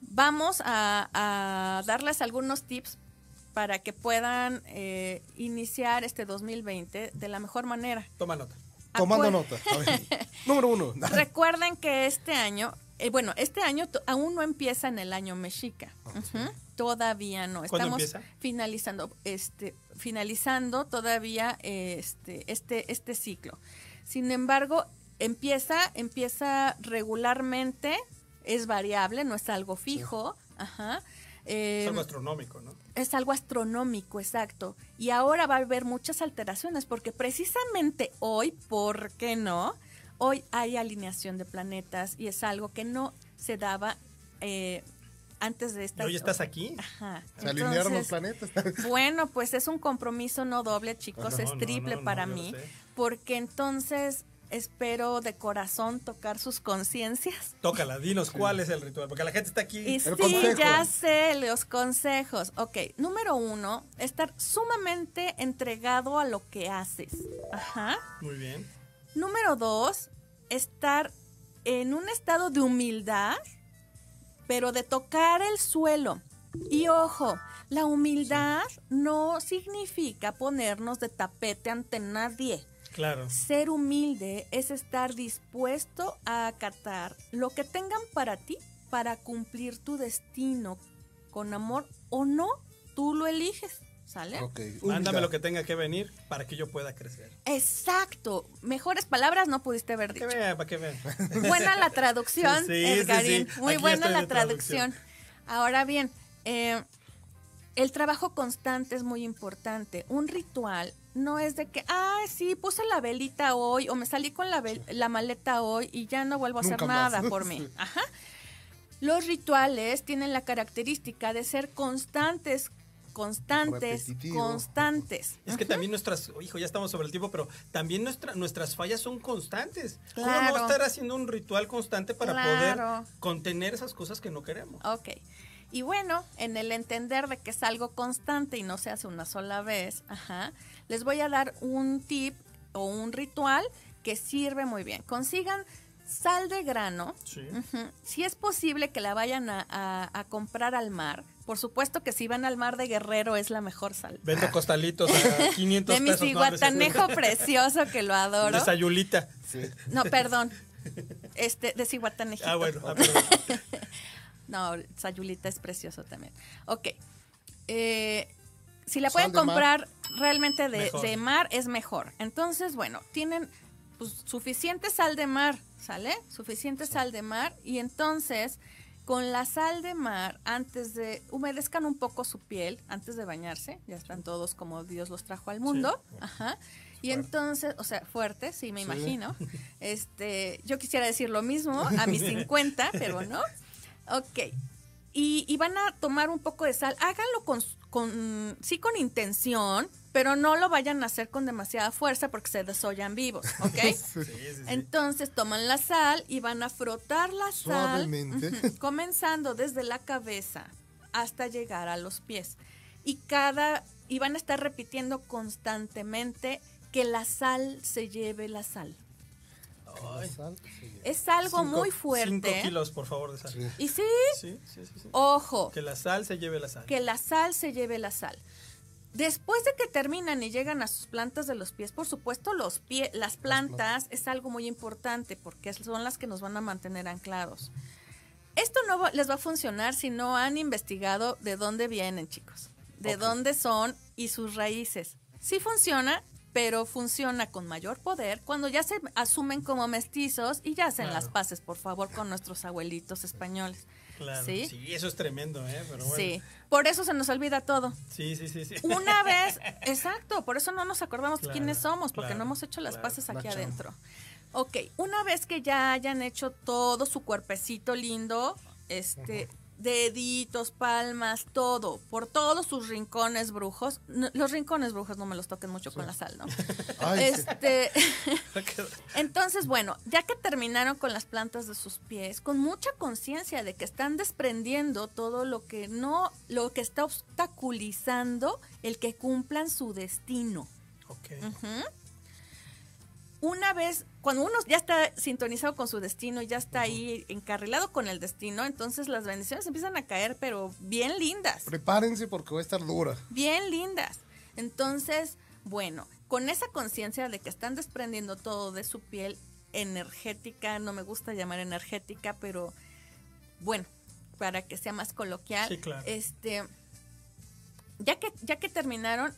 vamos a, a darles algunos tips para que puedan eh, iniciar este 2020 de la mejor manera. Toma nota. Tomando nota. A ver. Número uno. Recuerden que este año, eh, bueno, este año aún no empieza en el año mexica. Todavía no. ¿Cuándo Estamos empieza? finalizando, este, finalizando todavía este, este, este ciclo. Sin embargo, empieza, empieza regularmente, es variable, no es algo fijo. Ajá. Es Eh, algo astronómico, ¿no? es algo astronómico, exacto. Y ahora va a haber muchas alteraciones porque precisamente hoy, ¿por qué no? Hoy hay alineación de planetas y es algo que no se daba eh, antes de ¿Y esta. hoy estás aquí? Ajá. Se alinearon los planetas. Bueno, pues es un compromiso no doble, chicos, No, es triple no, no, para mí, porque entonces espero de corazón tocar sus conciencias. Tócala, dinos cuál es el ritual, porque la gente está aquí. Y El sí, consejo. ya sé, los consejos. Ok, número uno, estar sumamente entregado a lo que haces. Ajá. Muy bien. Número dos, estar en un estado de humildad, pero de tocar el suelo. Y ojo, la humildad no significa ponernos de tapete ante nadie. Claro. Ser humilde es estar dispuesto a acatar lo que tengan para ti para cumplir tu destino. con amor o no, tú lo eliges, ¿sale? Ok. Mándame lo que tenga que venir para que yo pueda crecer. Exacto. Mejores palabras no pudiste haber Que dicho. vean, para que vean. Buena la traducción, Sí, sí, Edgarín. sí. Muy Aquí buena la traducción. traducción. Ahora bien, eh, el trabajo constante es muy importante. Un ritual no es de que, ay, sí, puse la velita hoy o me salí con la, la maleta hoy y ya no vuelvo a hacer Nunca más. nada por mí. Ajá. Los rituales tienen la característica de ser constantes, constantes, Repetitivo. constantes. Es que también nuestras, hijo, ya estamos sobre el tiempo, pero también nuestra, nuestras fallas son constantes. ¿Cómo no estar haciendo un ritual constante para Claro. poder contener esas cosas que no queremos? Ok. Y bueno, en el entender de que es algo constante y no se hace una sola vez, ajá, les voy a dar un tip o un ritual que sirve muy bien. Consigan sal de grano. Sí. Ujú. Si es posible que la vayan a, a- a comprar al mar. Por supuesto que si van al mar de Guerrero es la mejor sal. Vendo costalitos a 500 De mi pesos. es cierto. ciguatanejo precioso que lo adoro. De Sayulita. No, perdón. Este, de ciguatanejito. Ah, bueno. ah, perdón. No, Sayulita es precioso también. Ok. Eh, si la pueden mar. comprar realmente de, de mar, es mejor. Entonces, bueno, tienen pues, suficiente sal de mar, ¿sale? Suficiente sal de mar. Y entonces, con la sal de mar, antes de humedezcan un poco su piel, antes de bañarse, ya están todos como Dios los trajo al mundo. Ajá. Y entonces, o sea, fuerte, sí, me imagino. Este, yo quisiera decir lo mismo a mis 50, pero no. Ok. Y, y van a tomar un poco de sal. Háganlo con, con, sí con intención, pero no lo vayan a hacer con demasiada fuerza porque se desollan vivos, ¿ok? Sí, sí, sí. Entonces toman la sal y van a frotar la sal, comenzando desde la cabeza hasta llegar a los pies. Y cada y van a estar repitiendo constantemente que la sal se lleve la sal. Ay, Sal, sí. Es algo cinco- muy Cinco fuerte. kilos, por favor, de sal. Sí. Y sí, Sí, sí, sí, sí. ojo, Que la sal se lleve la sal. que la sal se lleve la sal. Después de que terminan y llegan a sus plantas de los pies, por supuesto, los pie, las plantas es algo muy importante porque son las que nos van a mantener anclados. Esto no va- les va a funcionar si no han investigado de dónde vienen, chicos, de dónde son y sus raíces. Sí funciona, pero funciona con mayor poder cuando ya se asumen como mestizos y ya hacen Claro. las paces, por favor, con nuestros abuelitos españoles. Claro. ¿Sí? Sí, eso es tremendo, ¿eh? Pero bueno. Sí, por eso se nos olvida todo. Sí, sí, sí, sí. Una vez, exacto, por eso no nos acordamos Claro, quiénes somos, porque claro, no hemos hecho las claro. paces aquí adentro. Ok, una vez que ya hayan hecho todo su cuerpecito lindo, este, deditos, palmas, todo, por todos sus rincones brujos, no- los rincones brujos no me los toquen mucho con la sal, ¿no? Ay, este, entonces, bueno, ya que terminaron con las plantas de sus pies, con mucha conciencia de que están desprendiendo todo lo que no, lo que está obstaculizando el que cumplan su destino. ok. Una vez, cuando uno ya está sintonizado con su destino, ya está ahí encarrilado con el destino, entonces las bendiciones empiezan a caer, pero bien lindas Prepárense porque va a estar dura. bien lindas. Entonces, bueno, con esa conciencia de que están desprendiendo todo de su piel energética, no me gusta llamar energética, pero bueno, para que sea más coloquial, Sí, claro. este, ya que ya que terminaron,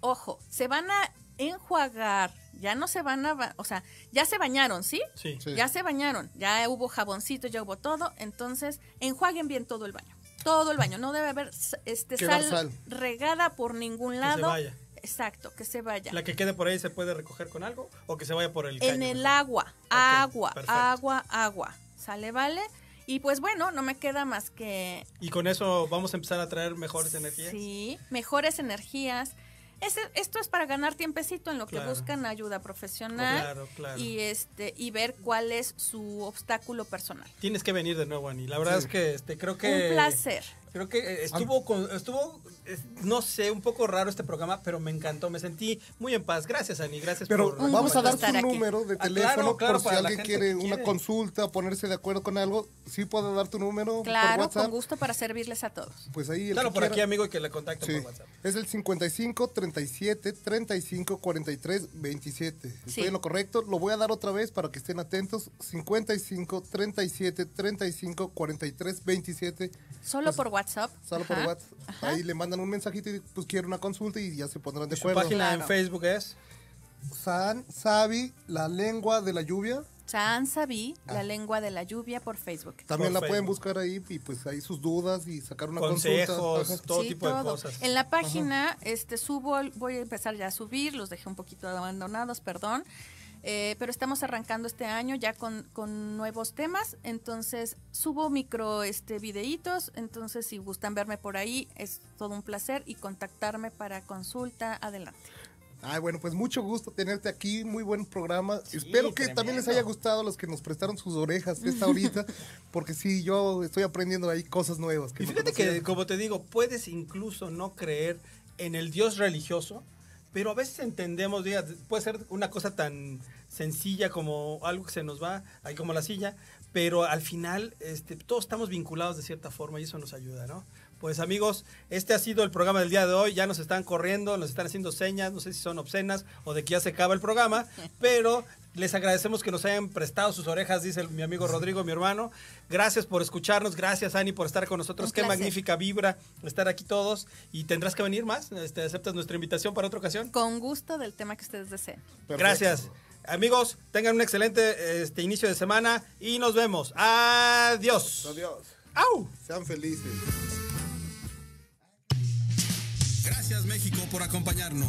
ojo, se van a enjuagar, ya no se van a, ba- o sea, ya se bañaron, ¿sí? Sí. Sí. Ya se bañaron, ya hubo jaboncito, ya hubo todo, entonces enjuaguen bien todo el baño. Todo el baño, no debe haber este sal, sal. regada por ningún se lado. vaya. Exacto, que se vaya. La que quede por ahí se puede recoger con algo o que se vaya por el en caño el mejor? agua, agua, perfecto. agua, agua. ¿Sale, vale? Y pues bueno, no me queda más que Y con eso vamos a empezar a traer mejores energías. Sí, mejores energías. Ese- esto es para ganar tiempecito en lo que buscan ayuda profesional Claro, claro. y este y ver cuál es su obstáculo personal. Tienes que venir de nuevo, Ani. La verdad Sí. es que este, creo que. Un placer. Creo que eh, estuvo, con, estuvo es- no sé, un poco raro este programa, pero me encantó. Me sentí muy en paz. Gracias, Ani. Gracias Pero por. Vamos a dar tu aquí. número de Ah, claro, teléfono claro, por si para alguien quiere una quiere. consulta, ponerse de acuerdo con algo. Sí puedo dar tu número Claro, por WhatsApp. con gusto para servirles a todos. Pues ahí el Claro, por quiera. aquí, amigo, y que le contacten Sí. por WhatsApp. Es el 55 37 35 43 27. Estoy Sí. en lo correcto. Lo voy a dar otra vez para que estén atentos. 55 37 35 43 27. Solo por Pues, WhatsApp. Solo por Ajá. WhatsApp. Ahí le mandan un mensajito y pues quiero una consulta y ya se pondrán de Su acuerdo. página en. Facebook es. San, Sabi, la lengua de la lluvia. San Sabí, la lengua de la lluvia por Facebook. También Por la pueden buscar ahí y pues ahí sus dudas y sacar una Consejos, consulta. Todo Sí, tipo de cosas. En la página este subo, voy a empezar ya a subir, los dejé un poquito abandonados, perdón. Eh, pero estamos arrancando este año ya con, con nuevos temas, entonces subo micro este videitos, entonces si gustan verme por ahí es todo un placer y contactarme para consulta, adelante. Ay, bueno, pues mucho gusto tenerte aquí, muy buen programa. Espero que también les haya gustado a los que nos prestaron sus orejas esta ahorita, porque sí, yo estoy aprendiendo ahí cosas nuevas. Y no fíjate que, como te digo, puedes incluso no creer en el Dios religioso, pero a veces entendemos, diga, puede ser una cosa tan sencilla como algo que se nos va, ahí como la silla, pero al final este, todos estamos vinculados de cierta forma y eso nos ayuda, ¿no? Pues amigos, este ha sido el programa del día de hoy. Ya nos están corriendo, nos están haciendo señas, no sé si son obscenas o de que ya se acaba el programa, pero les agradecemos que nos hayan prestado sus orejas, dice el- mi amigo Rodrigo, mi hermano. Gracias por escucharnos, gracias Ani por estar con nosotros. Un Qué placer. magnífica vibra estar aquí todos y tendrás que venir más. Este, ¿Aceptas nuestra invitación para otra ocasión? Con gusto del tema que ustedes deseen. Perfecto. Gracias. Amigos, tengan un excelente este, inicio de semana y nos vemos. Adiós. Adiós. ¡Au! Sean felices. Gracias México por acompañarnos.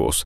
huevos.